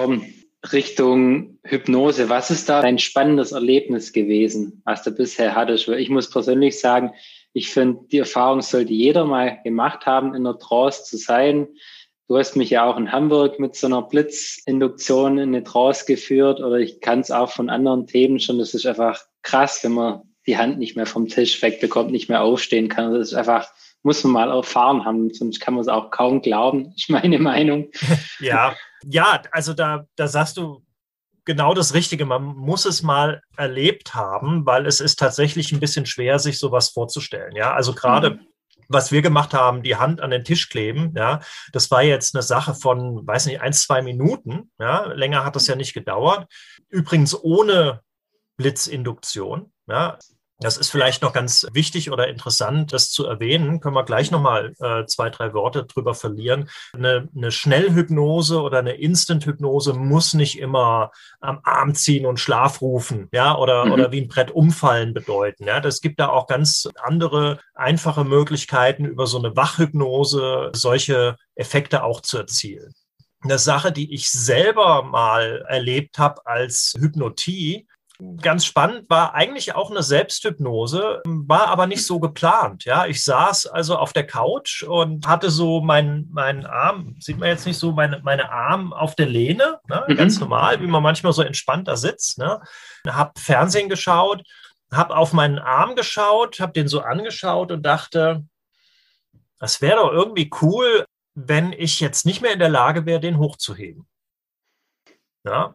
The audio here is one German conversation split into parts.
Tom, Richtung Hypnose, was ist da dein spannendes Erlebnis gewesen, was du bisher hattest? Ich muss persönlich sagen, ich finde, die Erfahrung sollte jeder mal gemacht haben, in der Trance zu sein. Du hast mich ja auch in Hamburg mit so einer Blitzinduktion in eine Trance geführt oder ich kann es auch von anderen Themen schon. Das ist einfach krass, wenn man die Hand nicht mehr vom Tisch wegbekommt, nicht mehr aufstehen kann. Das ist einfach, muss man mal erfahren haben, sonst kann man es auch kaum glauben, ist meine Meinung. Ja, ja, also da, da sagst du genau das Richtige. Man muss es mal erlebt haben, weil es ist tatsächlich ein bisschen schwer, sich sowas vorzustellen. Ja, also gerade mhm. was wir gemacht haben, die Hand an den Tisch kleben, ja, das war jetzt eine Sache von, weiß nicht, ein, zwei Minuten. Ja, länger hat das ja nicht gedauert. Übrigens ohne Blitzinduktion. Ja, das ist vielleicht noch ganz wichtig oder interessant, das zu erwähnen. Können wir gleich nochmal äh, zwei, drei Worte drüber verlieren. Eine, eine Schnellhypnose oder eine Instant-Hypnose muss nicht immer am Arm ziehen und Schlaf rufen, ja, oder, mhm. oder wie ein Brett umfallen bedeuten. Ja, das gibt da auch ganz andere, einfache Möglichkeiten, über so eine Wachhypnose solche Effekte auch zu erzielen. Eine Sache, die ich selber mal erlebt habe als Hypnotie, ganz spannend, war eigentlich auch eine Selbsthypnose, war aber nicht so geplant. Ja, ich saß also auf der Couch und hatte so meinen meinen Arm, sieht man jetzt nicht so, meine, meine Arm auf der Lehne, ne? mhm. ganz normal, wie man manchmal so entspannt da sitzt. Ne? Hab Fernsehen geschaut, hab auf meinen Arm geschaut, hab den so angeschaut und dachte, das wäre doch irgendwie cool, wenn ich jetzt nicht mehr in der Lage wäre, den hochzuheben. Ja,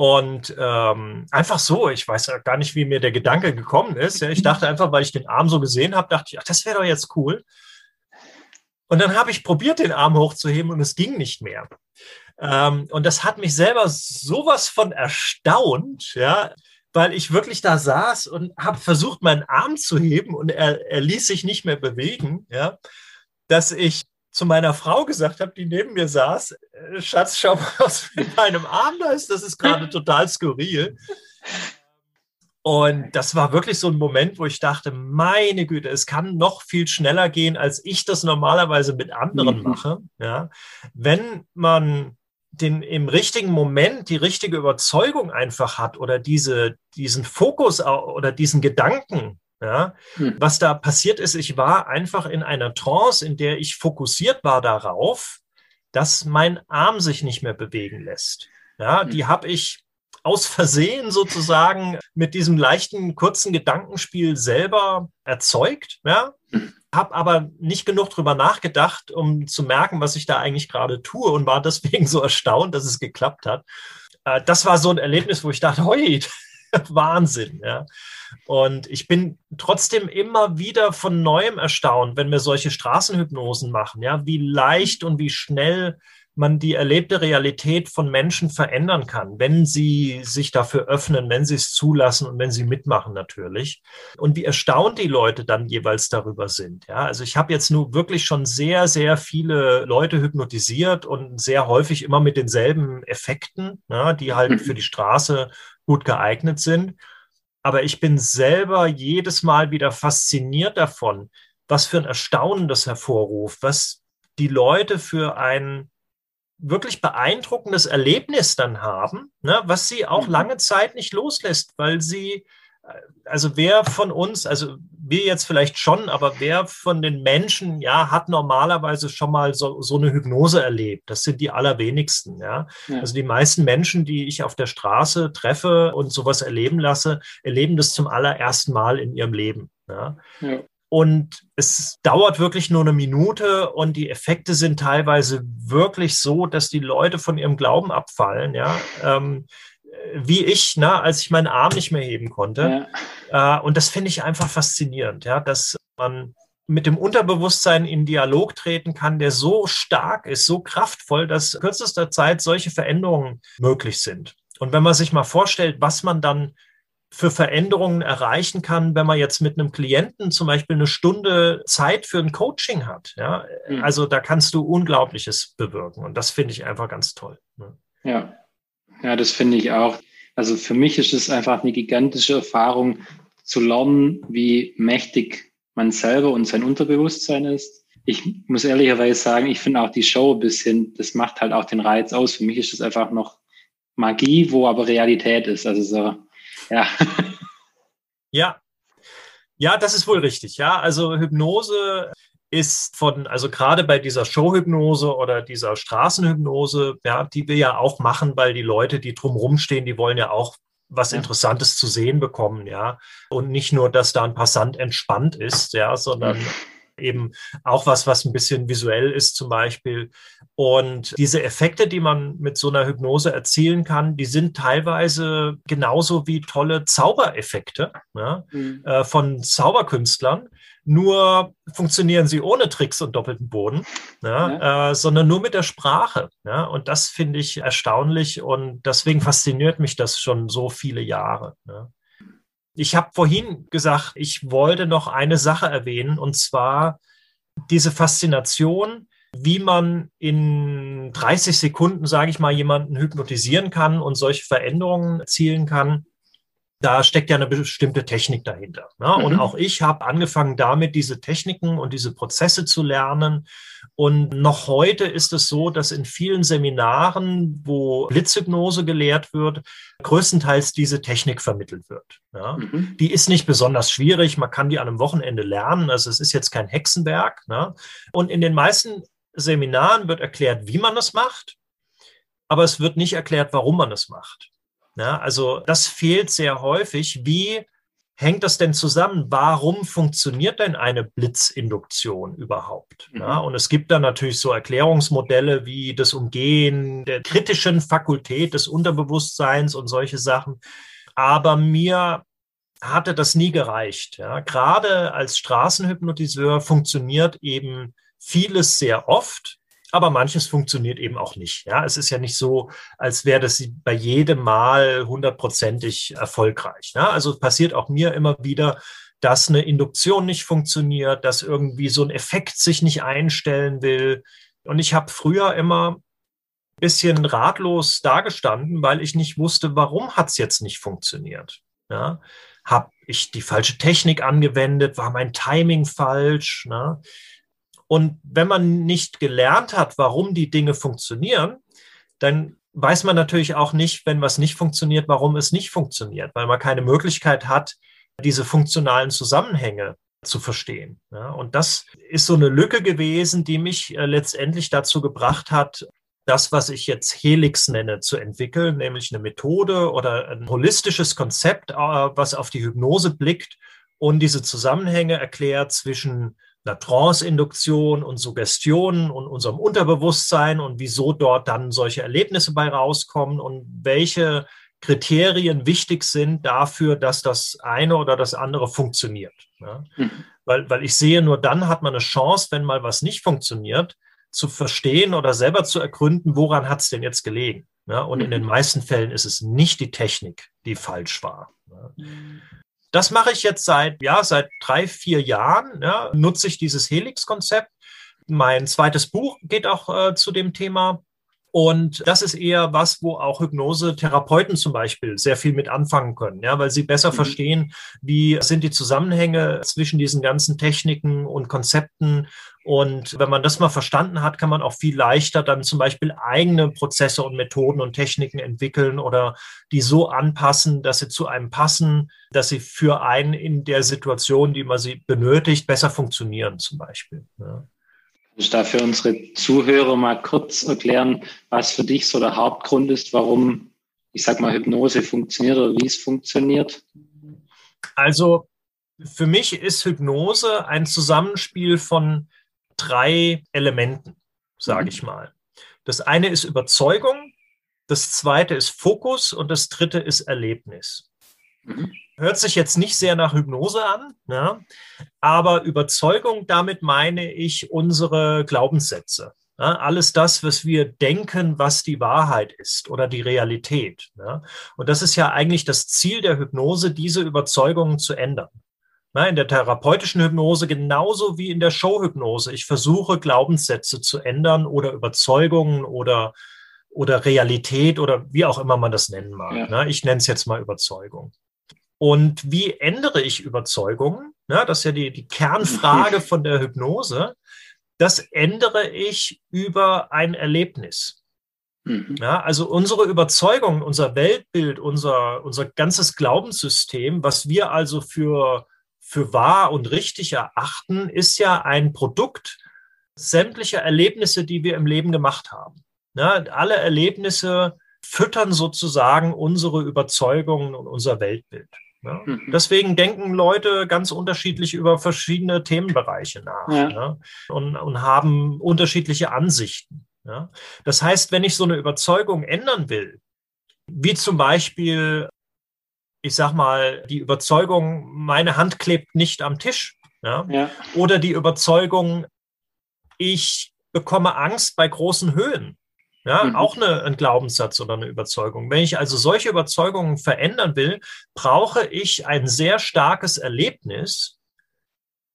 und ähm, einfach so, ich weiß ja gar nicht, wie mir der Gedanke gekommen ist. Ja, ich dachte einfach, weil ich den Arm so gesehen habe, dachte ich, ach, das wäre doch jetzt cool. Und dann habe ich probiert, den Arm hochzuheben und es ging nicht mehr. Ähm, und das hat mich selber sowas von erstaunt, ja, weil ich wirklich da saß und habe versucht, meinen Arm zu heben und er, er ließ sich nicht mehr bewegen, ja, dass ich zu meiner Frau gesagt habe, die neben mir saß, äh, Schatz, schau mal, was mit meinem Arm da ist. Das ist gerade total skurril. Und das war wirklich so ein Moment, wo ich dachte, meine Güte, es kann noch viel schneller gehen, als ich das normalerweise mit anderen mhm. mache. Ja, wenn man den im richtigen Moment die richtige Überzeugung einfach hat oder diese, diesen Fokus oder diesen Gedanken ja, hm. was da passiert ist, ich war einfach in einer Trance, in der ich fokussiert war darauf, dass mein Arm sich nicht mehr bewegen lässt. Ja, hm. die habe ich aus Versehen sozusagen mit diesem leichten, kurzen Gedankenspiel selber erzeugt. Ja, hm. habe aber nicht genug drüber nachgedacht, um zu merken, was ich da eigentlich gerade tue und war deswegen so erstaunt, dass es geklappt hat. Äh, das war so ein Erlebnis, wo ich dachte, hoi, Wahnsinn. Ja. Und ich bin trotzdem immer wieder von neuem erstaunt, wenn wir solche Straßenhypnosen machen, ja, wie leicht und wie schnell man die erlebte Realität von Menschen verändern kann, wenn sie sich dafür öffnen, wenn sie es zulassen und wenn sie mitmachen natürlich. Und wie erstaunt die Leute dann jeweils darüber sind. Ja, also ich habe jetzt nur wirklich schon sehr, sehr viele Leute hypnotisiert und sehr häufig immer mit denselben Effekten, ja, die halt für die Straße gut geeignet sind. Aber ich bin selber jedes Mal wieder fasziniert davon, was für ein Erstaunen das hervorruft, was die Leute für ein wirklich beeindruckendes Erlebnis dann haben, ne, was sie auch mhm. lange Zeit nicht loslässt, weil sie also wer von uns, also wir jetzt vielleicht schon, aber wer von den Menschen, ja, hat normalerweise schon mal so, so eine Hypnose erlebt? Das sind die allerwenigsten, ja? ja. Also die meisten Menschen, die ich auf der Straße treffe und sowas erleben lasse, erleben das zum allerersten Mal in ihrem Leben. Ja? ja. Und es dauert wirklich nur eine Minute und die Effekte sind teilweise wirklich so, dass die Leute von ihrem Glauben abfallen, ja. Ähm, wie ich, ne, als ich meinen Arm nicht mehr heben konnte. Ja. Äh, und das finde ich einfach faszinierend, ja, dass man mit dem Unterbewusstsein in Dialog treten kann, der so stark ist, so kraftvoll, dass kürzester Zeit solche Veränderungen möglich sind. Und wenn man sich mal vorstellt, was man dann für Veränderungen erreichen kann, wenn man jetzt mit einem Klienten zum Beispiel eine Stunde Zeit für ein Coaching hat. Ja, mhm. also da kannst du Unglaubliches bewirken. Und das finde ich einfach ganz toll. Ne? Ja, ja, das finde ich auch. Also für mich ist es einfach eine gigantische Erfahrung zu lernen, wie mächtig man selber und sein Unterbewusstsein ist. Ich muss ehrlicherweise sagen, ich finde auch die Show ein bisschen, das macht halt auch den Reiz aus. Für mich ist es einfach noch Magie, wo aber Realität ist. Also so, ja. Ja. Ja, das ist wohl richtig. Ja, also Hypnose ist von, also gerade bei dieser Showhypnose oder dieser Straßenhypnose, ja, die wir ja auch machen, weil die Leute, die drumherum stehen, die wollen ja auch was. Interessantes zu sehen bekommen, ja. Und nicht nur, dass da ein Passant entspannt ist, ja, sondern eben auch was, was ein bisschen visuell ist zum Beispiel. Und diese Effekte, die man mit so einer Hypnose erzielen kann, die sind teilweise genauso wie tolle Zaubereffekte ja, mhm. äh, von Zauberkünstlern. Nur funktionieren sie ohne Tricks und doppelten Boden, ja, ja. Äh, sondern nur mit der Sprache. Ja, und das finde ich erstaunlich und deswegen fasziniert mich das schon so viele Jahre. Ja. Ich habe vorhin gesagt, ich wollte noch eine Sache erwähnen, und zwar diese Faszination, wie man in 30 Sekunden, sage ich mal, jemanden hypnotisieren kann und solche Veränderungen erzielen kann da steckt ja eine bestimmte Technik dahinter. Ne? Mhm. Und auch ich habe angefangen damit, diese Techniken und diese Prozesse zu lernen. Und noch heute ist es so, dass in vielen Seminaren, wo Blitzhypnose gelehrt wird, größtenteils diese Technik vermittelt wird. Ja? Mhm. Die ist nicht besonders schwierig, man kann die an einem Wochenende lernen, also es ist jetzt kein Hexenwerk. Ne? Und in den meisten Seminaren wird erklärt, wie man das macht, aber es wird nicht erklärt, warum man es macht. Ja, also das fehlt sehr häufig. Wie hängt das denn zusammen? Warum funktioniert denn eine Blitzinduktion überhaupt? Mhm. Ja, und es gibt da natürlich so Erklärungsmodelle wie das Umgehen der kritischen Fakultät des Unterbewusstseins und solche Sachen. Aber mir hatte das nie gereicht. Ja. Gerade als Straßenhypnotiseur funktioniert eben vieles sehr oft aber manches funktioniert eben auch nicht. Ja, es ist ja nicht so, als wäre das bei jedem Mal hundertprozentig erfolgreich. Ja, also passiert auch mir immer wieder, dass eine Induktion nicht funktioniert, dass irgendwie so ein Effekt sich nicht einstellen will. Und ich habe früher immer ein bisschen ratlos dagestanden, weil ich nicht wusste, warum hat es jetzt nicht funktioniert. Ja, habe ich die falsche Technik angewendet? War mein Timing falsch? Ne? Und wenn man nicht gelernt hat, warum die Dinge funktionieren, dann weiß man natürlich auch nicht, wenn was nicht funktioniert, warum es nicht funktioniert, weil man keine Möglichkeit hat, diese funktionalen Zusammenhänge zu verstehen. Und das ist so eine Lücke gewesen, die mich äh, letztendlich dazu gebracht hat, das, was ich jetzt Helix nenne, zu entwickeln, nämlich eine Methode oder ein holistisches Konzept, äh, was auf die Hypnose blickt und diese Zusammenhänge erklärt zwischen einer Trance-Induktion und Suggestionen und unserem Unterbewusstsein und wieso dort dann solche Erlebnisse bei rauskommen und welche Kriterien wichtig sind dafür, dass das eine oder das andere funktioniert. Ja? Mhm. Weil, weil ich sehe, nur dann hat man eine Chance, wenn mal was nicht funktioniert, zu verstehen oder selber zu ergründen, woran hat es denn jetzt gelegen. Ja? Und mhm. in den meisten Fällen ist es nicht die Technik, die falsch war. Ja? Das mache ich jetzt seit, ja, seit drei, vier Jahren, ja, nutze ich dieses Helix-Konzept. Mein zweites Buch geht auch äh, zu dem Thema. Und das ist eher was, wo auch Hypnose-Therapeuten zum Beispiel sehr viel mit anfangen können, ja, weil sie besser mhm. verstehen, wie sind die Zusammenhänge zwischen diesen ganzen Techniken und Konzepten. Und wenn man das mal verstanden hat, kann man auch viel leichter dann zum Beispiel eigene Prozesse und Methoden und Techniken entwickeln oder die so anpassen, dass sie zu einem passen, dass sie für einen in der Situation, die man sie benötigt, besser funktionieren zum Beispiel. Ja. Ich darf für unsere Zuhörer mal kurz erklären, was für dich so der Hauptgrund ist, warum, ich sag mal, Hypnose funktioniert oder wie es funktioniert? Also für mich ist Hypnose ein Zusammenspiel von drei Elementen, sage mhm. ich mal. Das eine ist Überzeugung, das zweite ist Fokus und das dritte ist Erlebnis. Mhm. Hört sich jetzt nicht sehr nach Hypnose an, ja, aber Überzeugung, damit meine ich unsere Glaubenssätze. Ja, alles das, was wir denken, was die Wahrheit ist oder die Realität. Ja. Und das ist ja eigentlich das Ziel der Hypnose, diese Überzeugungen zu ändern. Ja, in der therapeutischen Hypnose genauso wie in der Showhypnose. Ich versuche, Glaubenssätze zu ändern oder Überzeugungen oder, oder Realität oder wie auch immer man das nennen mag. Ich nenne es jetzt mal Überzeugung. Und wie ändere ich Überzeugungen? Ja, das ist ja die, die Kernfrage von der Hypnose. Das ändere ich über ein Erlebnis. Mhm. Ja, also unsere Überzeugung, unser Weltbild, unser, unser ganzes Glaubenssystem, was wir also für, für wahr und richtig erachten, ist ja ein Produkt sämtlicher Erlebnisse, die wir im Leben gemacht haben. Ja, alle Erlebnisse füttern sozusagen unsere Überzeugungen und unser Weltbild. Ja. Mhm. Deswegen denken Leute ganz unterschiedlich über verschiedene Themenbereiche nach ja. Ja, und, und haben unterschiedliche Ansichten. Ja? Das heißt, wenn ich so eine Überzeugung ändern will, wie zum Beispiel, ich sag mal, die Überzeugung, meine Hand klebt nicht am Tisch, ja? ja. oder die Überzeugung, ich bekomme Angst bei großen Höhen. Ja, mhm. auch eine, ein Glaubenssatz oder eine Überzeugung. Wenn ich also solche Überzeugungen verändern will, brauche ich ein sehr starkes Erlebnis,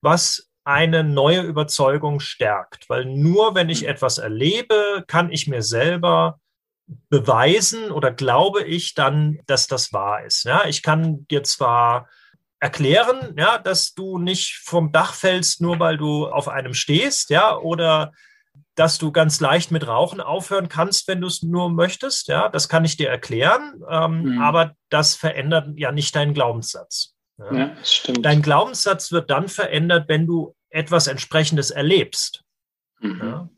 was eine neue Überzeugung stärkt. Weil nur wenn ich hm. etwas erlebe, kann ich mir selber beweisen oder glaube ich dann, dass das wahr ist. Ja, ich kann dir zwar erklären, ja, dass du nicht vom Dach fällst, nur weil du auf einem stehst, ja, oder dass du ganz leicht mit Rauchen aufhören kannst, wenn du es nur möchtest, ja, das kann ich dir erklären, ähm, mhm. aber das verändert ja nicht deinen Glaubenssatz. Ja, ja stimmt. Dein Glaubenssatz wird dann verändert, wenn du etwas entsprechendes erlebst. Mhm. Ja?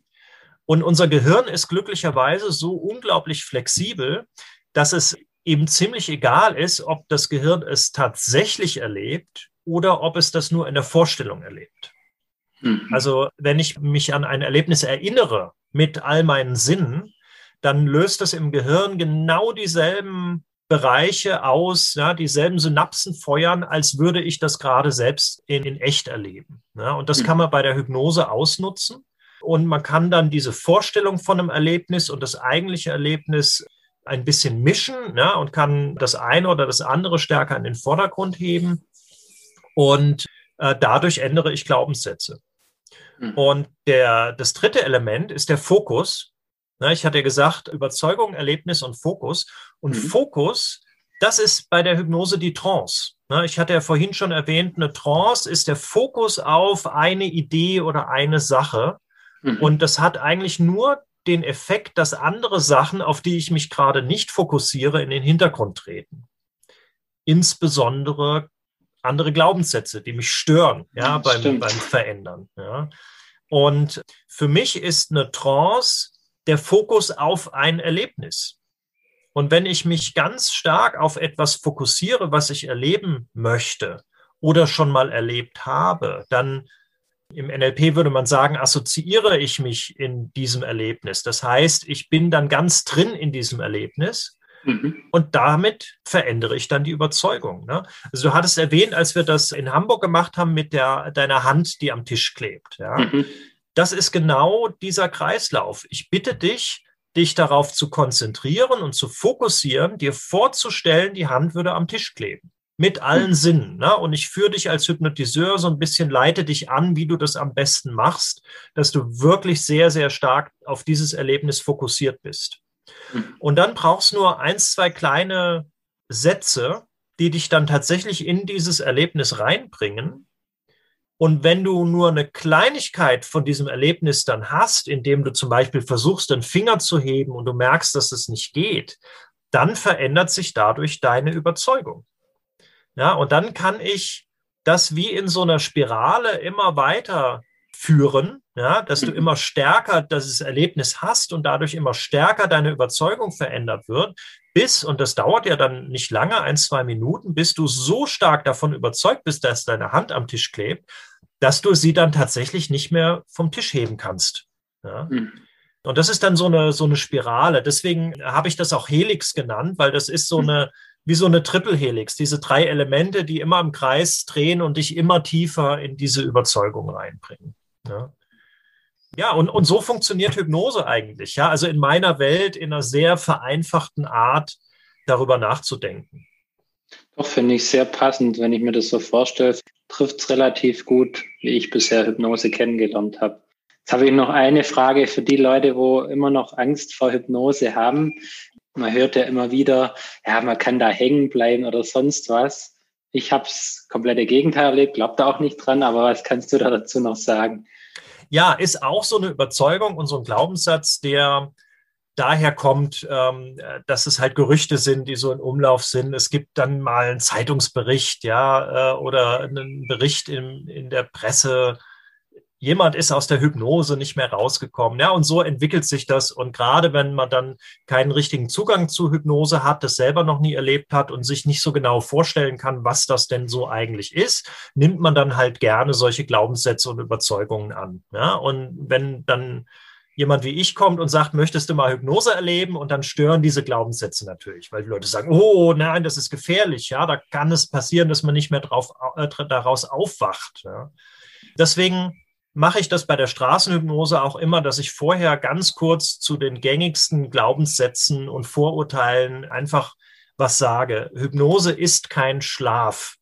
Und unser Gehirn ist glücklicherweise so unglaublich flexibel, dass es eben ziemlich egal ist, ob das Gehirn es tatsächlich erlebt oder ob es das nur in der Vorstellung erlebt. Mhm. Also wenn ich mich an ein Erlebnis erinnere mit all meinen Sinnen, dann löst es im Gehirn genau dieselben Bereiche aus, ja, dieselben Synapsen feuern, als würde ich das gerade selbst in, in echt erleben. Ja, und das mhm. kann man bei der Hypnose ausnutzen. Und man kann dann diese Vorstellung von einem Erlebnis und das eigentliche Erlebnis ein bisschen mischen ja, und kann das eine oder das andere stärker in den Vordergrund heben. Und äh, dadurch ändere ich Glaubenssätze. Mhm. Und der, das dritte Element ist der Fokus. Na, ich hatte gesagt, Überzeugung, Erlebnis und Fokus. Und mhm. Fokus, das ist bei der Hypnose die Trance. Na, ich hatte ja vorhin schon erwähnt, eine Trance ist der Fokus auf eine Idee oder eine Sache. Mhm. Und das hat eigentlich nur den Effekt, dass andere Sachen, auf die ich mich gerade nicht fokussiere, in den Hintergrund treten. Insbesondere andere Glaubenssätze, die mich stören, ja, beim, beim Verändern. Ja. Und für mich ist eine Trance der Fokus auf ein Erlebnis. Und wenn ich mich ganz stark auf etwas fokussiere, was ich erleben möchte oder schon mal erlebt habe, dann im NLP würde man sagen, assoziiere ich mich in diesem Erlebnis. Das heißt, ich bin dann ganz drin in diesem Erlebnis mhm. und damit verändere ich dann die Überzeugung. Ne? Also du hattest erwähnt, als wir das in Hamburg gemacht haben mit der, deiner Hand, die am Tisch klebt. Ja? Mhm. Das ist genau dieser Kreislauf. Ich bitte dich, dich darauf zu konzentrieren und zu fokussieren, dir vorzustellen, die Hand würde am Tisch kleben. Mit allen mhm. Sinnen. Ne? Und ich führe dich als Hypnotiseur so ein bisschen, leite dich an, wie du das am besten machst, dass du wirklich sehr, sehr stark auf dieses Erlebnis fokussiert bist. Mhm. Und dann brauchst du nur eins, zwei kleine Sätze, die dich dann tatsächlich in dieses Erlebnis reinbringen und wenn du nur eine Kleinigkeit von diesem Erlebnis dann hast, indem du zum Beispiel versuchst, den Finger zu heben und du merkst, dass es nicht geht, dann verändert sich dadurch deine Überzeugung. Ja, und dann kann ich das wie in so einer Spirale immer weiter führen, ja, dass du mhm. immer stärker das Erlebnis hast und dadurch immer stärker deine Überzeugung verändert wird, bis, und das dauert ja dann nicht lange, ein, zwei Minuten, bis du so stark davon überzeugt bist, dass deine Hand am Tisch klebt, dass du sie dann tatsächlich nicht mehr vom Tisch heben kannst. Ja? Mhm. Und das ist dann so eine, so eine Spirale. Deswegen habe ich das auch Helix genannt, weil das ist so mhm. eine, wie so eine Triple-Helix, diese drei Elemente, die immer im Kreis drehen und dich immer tiefer in diese Überzeugung reinbringen. Ja? Ja, und, und so funktioniert Hypnose eigentlich. Ja, also in meiner Welt in einer sehr vereinfachten Art darüber nachzudenken. Doch, finde ich sehr passend, wenn ich mir das so vorstelle, trifft es relativ gut, wie ich bisher Hypnose kennengelernt habe. Jetzt habe ich noch eine Frage für die Leute, wo immer noch Angst vor Hypnose haben. Man hört ja immer wieder, ja, man kann da hängen bleiben oder sonst was. Ich habe das komplette Gegenteil erlebt, glaube da auch nicht dran, aber was kannst du da dazu noch sagen? Ja, ist auch so eine Überzeugung und so ein Glaubenssatz, der daher kommt, ähm, dass es halt Gerüchte sind, die so in Umlauf sind. Es gibt dann mal einen Zeitungsbericht, ja, äh, oder einen Bericht in, in der Presse. Jemand ist aus der Hypnose nicht mehr rausgekommen. Ja, und so entwickelt sich das. Und gerade wenn man dann keinen richtigen Zugang zu Hypnose hat, das selber noch nie erlebt hat und sich nicht so genau vorstellen kann, was das denn so eigentlich ist, nimmt man dann halt gerne solche Glaubenssätze und Überzeugungen an. Ja, und wenn dann jemand wie ich kommt und sagt, möchtest du mal Hypnose erleben? Und dann stören diese Glaubenssätze natürlich, weil die Leute sagen, oh nein, das ist gefährlich. Ja, da kann es passieren, dass man nicht mehr drauf, äh, daraus aufwacht. Ja. Deswegen mache ich das bei der Straßenhypnose auch immer, dass ich vorher ganz kurz zu den gängigsten Glaubenssätzen und Vorurteilen einfach was sage. Hypnose ist kein Schlaf.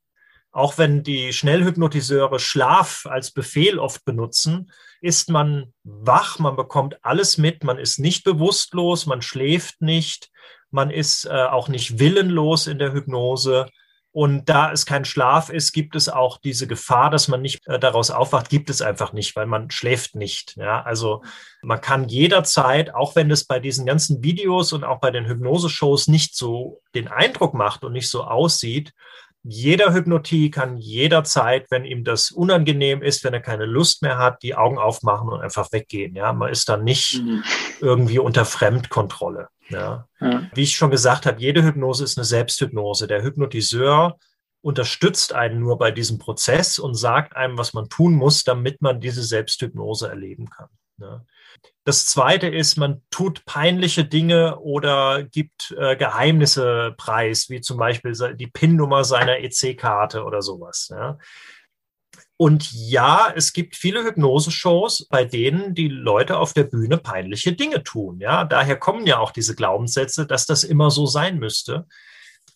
Auch wenn die Schnellhypnotiseure Schlaf als Befehl oft benutzen, ist man wach, man bekommt alles mit, man ist nicht bewusstlos, man schläft nicht, man ist äh, auch nicht willenlos in der Hypnose. Und da es kein Schlaf ist, gibt es auch diese Gefahr, dass man nicht äh, daraus aufwacht, gibt es einfach nicht, weil man schläft nicht. Ja, also man kann jederzeit, auch wenn es bei diesen ganzen Videos und auch bei den Hypnose-Shows nicht so den Eindruck macht und nicht so aussieht, jeder Hypnotie kann jederzeit, wenn ihm das unangenehm ist, wenn er keine Lust mehr hat, die Augen aufmachen und einfach weggehen. Ja, man ist dann nicht mhm. irgendwie unter Fremdkontrolle. Ja. ja. Wie ich schon gesagt habe, jede Hypnose ist eine Selbsthypnose. Der Hypnotiseur unterstützt einen nur bei diesem Prozess und sagt einem, was man tun muss, damit man diese Selbsthypnose erleben kann. Ja. Das zweite ist, man tut peinliche Dinge oder gibt äh, Geheimnisse preis, wie zum Beispiel die PIN-Nummer seiner EC-Karte oder sowas. Ja. Und ja, es gibt viele Hypnose-Shows, bei denen die Leute auf der Bühne peinliche Dinge tun. Ja, daher kommen ja auch diese Glaubenssätze, dass das immer so sein müsste.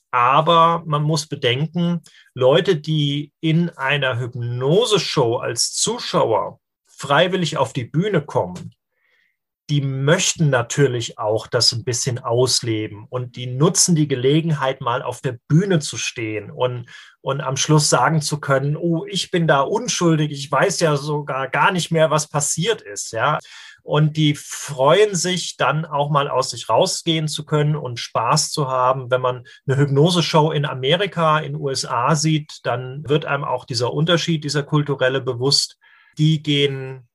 Aber man muss bedenken, Leute, die in einer Hypnose-Show als Zuschauer freiwillig auf die Bühne kommen, die möchten natürlich auch das ein bisschen ausleben und die nutzen die Gelegenheit, mal auf der Bühne zu stehen und, und am Schluss sagen zu können, oh, ich bin da unschuldig, ich weiß ja sogar gar nicht mehr, was passiert ist, ja. Und die freuen sich dann auch mal aus sich rausgehen zu können und Spaß zu haben. Wenn man eine Hypnose-Show in Amerika, in USA sieht, dann wird einem auch dieser Unterschied, dieser kulturelle bewusst. Die gehen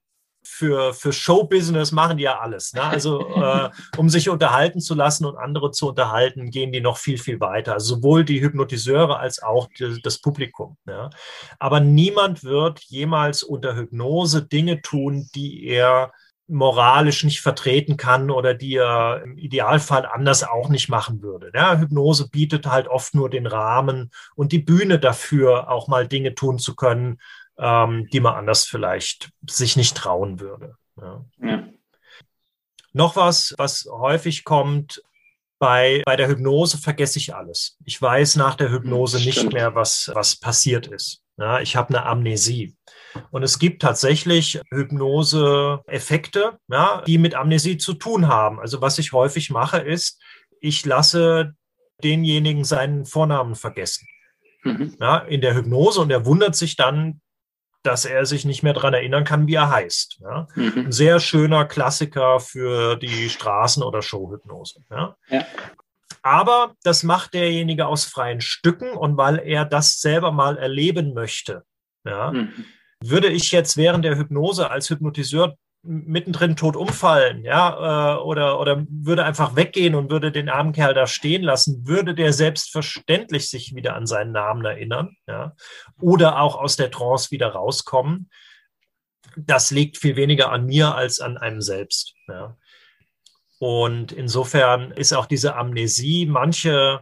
für, für Showbusiness machen die ja alles. Ne? Also äh, um sich unterhalten zu lassen und andere zu unterhalten, gehen die noch viel, viel weiter. Also sowohl die Hypnotiseure als auch die, das Publikum. Ja? Aber niemand wird jemals unter Hypnose Dinge tun, die er moralisch nicht vertreten kann oder die er im Idealfall anders auch nicht machen würde. Ja, Hypnose bietet halt oft nur den Rahmen und die Bühne dafür, auch mal Dinge tun zu können, ähm, die man anders vielleicht sich nicht trauen würde. Ja. Ja. Noch was, was häufig kommt, bei, bei der Hypnose vergesse ich alles. Ich weiß nach der Hypnose Stimmt. nicht mehr, was, was passiert ist. Ja, ich habe eine Amnesie. Und es gibt tatsächlich Hypnose-Effekte, ja, die mit Amnesie zu tun haben. Also was ich häufig mache, ist, ich lasse denjenigen seinen Vornamen vergessen. Mhm. Ja, in der Hypnose und er wundert sich dann, dass er sich nicht mehr daran erinnern kann, wie er heißt. Ja? Mhm. Ein sehr schöner Klassiker für die Straßen- oder Showhypnose. Ja? ja? Aber das macht derjenige aus freien Stücken und weil er das selber mal erleben möchte. Ja? Mhm. Würde ich jetzt während der Hypnose als Hypnotiseur mittendrin tot umfallen, ja, äh, oder, oder würde einfach weggehen und würde den armen Kerl da stehen lassen, würde der selbstverständlich sich wieder an seinen Namen erinnern, ja, oder auch aus der Trance wieder rauskommen. Das liegt viel weniger an mir als an einem selbst, ja. Und insofern ist auch diese Amnesie, manche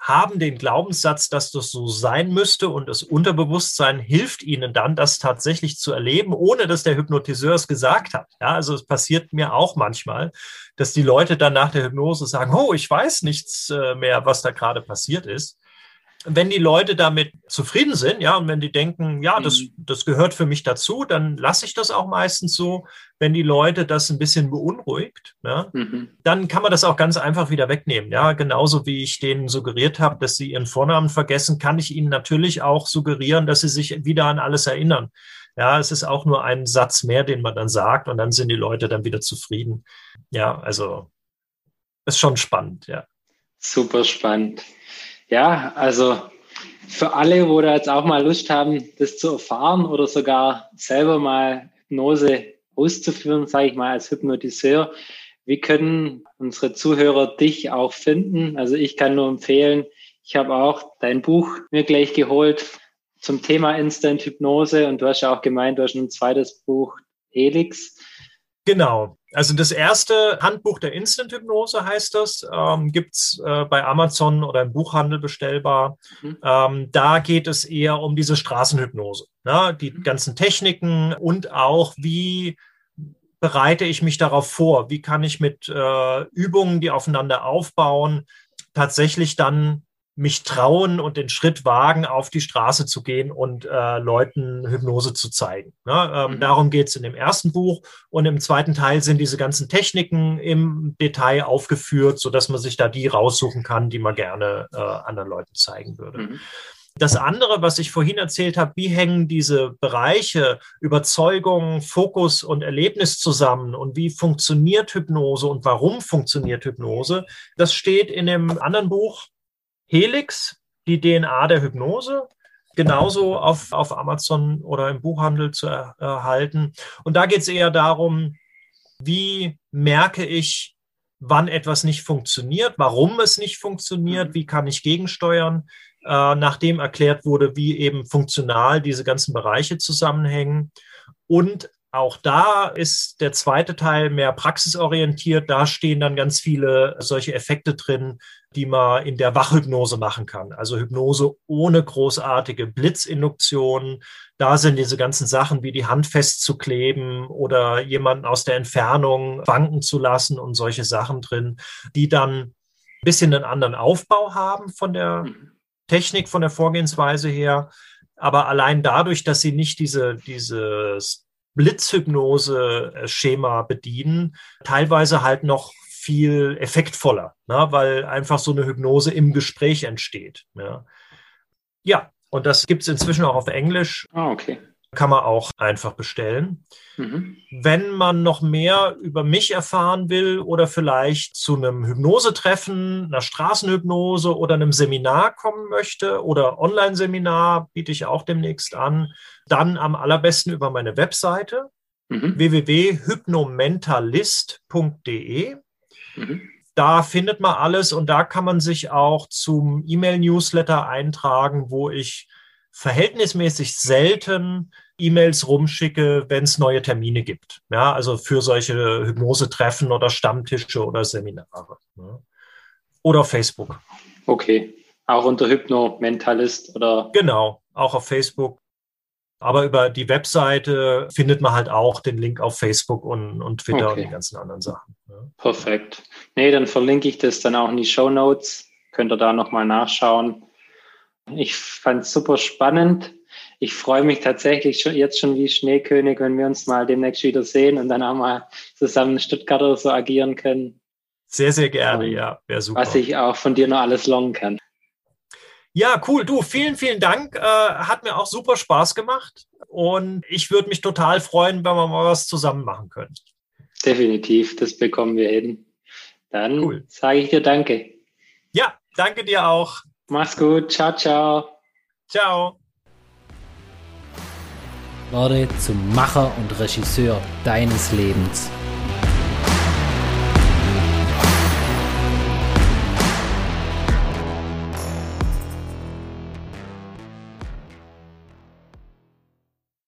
haben den Glaubenssatz, dass das so sein müsste und das Unterbewusstsein hilft ihnen dann, das tatsächlich zu erleben, ohne dass der Hypnotiseur es gesagt hat. Ja, also es passiert mir auch manchmal, dass die Leute dann nach der Hypnose sagen, oh, ich weiß nichts äh, mehr, was da gerade passiert ist wenn die Leute damit zufrieden sind, ja, und wenn die denken, ja, das, mhm. das gehört für mich dazu, dann lasse ich das auch meistens so. Wenn die Leute das ein bisschen beunruhigt, ja, mhm. dann kann man das auch ganz einfach wieder wegnehmen. Ja, genauso wie ich denen suggeriert habe, dass sie ihren Vornamen vergessen, kann ich ihnen natürlich auch suggerieren, dass sie sich wieder an alles erinnern. Ja, es ist auch nur ein Satz mehr, den man dann sagt, und dann sind die Leute dann wieder zufrieden. Ja, also ist schon spannend, ja. Super spannend. Ja, also für alle, wo da jetzt auch mal Lust haben, das zu erfahren oder sogar selber mal Hypnose auszuführen, sage ich mal als Hypnotiseur, wie können unsere Zuhörer dich auch finden? Also ich kann nur empfehlen, ich habe auch dein Buch mir gleich geholt zum Thema Instant Hypnose und du hast ja auch gemeint, du hast ein zweites Buch, Helix. Genau. Also das erste Handbuch der Instant-Hypnose heißt das, ähm, gibt es äh, bei Amazon oder im Buchhandel bestellbar. Mhm. Ähm, da geht es eher um diese Straßenhypnose, ne? die mhm. ganzen Techniken und auch wie bereite ich mich darauf vor, wie kann ich mit äh, Übungen, die aufeinander aufbauen, tatsächlich dann mich trauen und den Schritt wagen, auf die Straße zu gehen und äh, Leuten Hypnose zu zeigen. Ne? Ähm, mhm. Darum geht es in dem ersten Buch. Und im zweiten Teil sind diese ganzen Techniken im Detail aufgeführt, sodass man sich da die raussuchen kann, die man gerne äh, anderen Leuten zeigen würde. Mhm. Das andere, was ich vorhin erzählt habe, wie hängen diese Bereiche Überzeugung, Fokus und Erlebnis zusammen und wie funktioniert Hypnose und warum funktioniert Hypnose, das steht in dem anderen Buch, Helix, die DNA der Hypnose, genauso auf, auf Amazon oder im Buchhandel zu er, erhalten. Und da geht es eher darum, wie merke ich, wann etwas nicht funktioniert, warum es nicht funktioniert, mhm. wie kann ich gegensteuern, äh, nachdem erklärt wurde, wie eben funktional diese ganzen Bereiche zusammenhängen. Und auch da ist der zweite Teil mehr praxisorientiert. Da stehen dann ganz viele solche Effekte drin, die man in der Wachhypnose machen kann. Also Hypnose ohne großartige Blitzinduktion. Da sind diese ganzen Sachen wie die Hand festzukleben oder jemanden aus der Entfernung wanken zu lassen und solche Sachen drin, die dann ein bisschen einen anderen Aufbau haben von der Technik, von der Vorgehensweise her. Aber allein dadurch, dass sie nicht diese, dieses Blitzhypnose-Schema bedienen, teilweise halt noch viel effektvoller, ne? weil einfach so eine Hypnose im Gespräch entsteht. Ja, ja und das gibt es inzwischen auch auf Englisch. Ah, okay. Kann man auch einfach bestellen. Mhm. Wenn man noch mehr über mich erfahren will oder vielleicht zu einem Hypnosetreffen, einer Straßenhypnose oder einem Seminar kommen möchte oder Online-Seminar biete ich auch demnächst an, dann am allerbesten über meine Webseite mhm. www.hypnomentalist.de. Mhm. Da findet man alles und da kann man sich auch zum E-Mail-Newsletter eintragen, wo ich verhältnismäßig selten E-Mails rumschicke, wenn es neue Termine gibt. Ja, also für solche Hypnose-Treffen oder Stammtische oder Seminare. Ja. Oder Facebook. Okay. Auch unter Hypno-Mentalist oder? Genau, auch auf Facebook. Aber über die Webseite findet man halt auch den Link auf Facebook und, und Twitter okay. und die ganzen anderen Sachen. Ja. Perfekt. Nee, dann verlinke ich das dann auch in die Show Notes. Könnt ihr da nochmal nachschauen. Ich fand es super spannend. Ich freue mich tatsächlich schon, jetzt schon wie Schneekönig, wenn wir uns mal demnächst wieder sehen und dann auch mal zusammen in Stuttgart oder so agieren können. Sehr, sehr gerne, ja. Wäre super. Was ich auch von dir noch alles lernen kann. Ja, cool. Du, vielen, vielen Dank. Äh, hat mir auch super Spaß gemacht. Und ich würde mich total freuen, wenn wir mal was zusammen machen können. Definitiv, das bekommen wir hin. Dann cool. sage ich dir Danke. Ja, danke dir auch. Mach's gut. Ciao, ciao. Ciao. Werde zum Macher und Regisseur deines Lebens.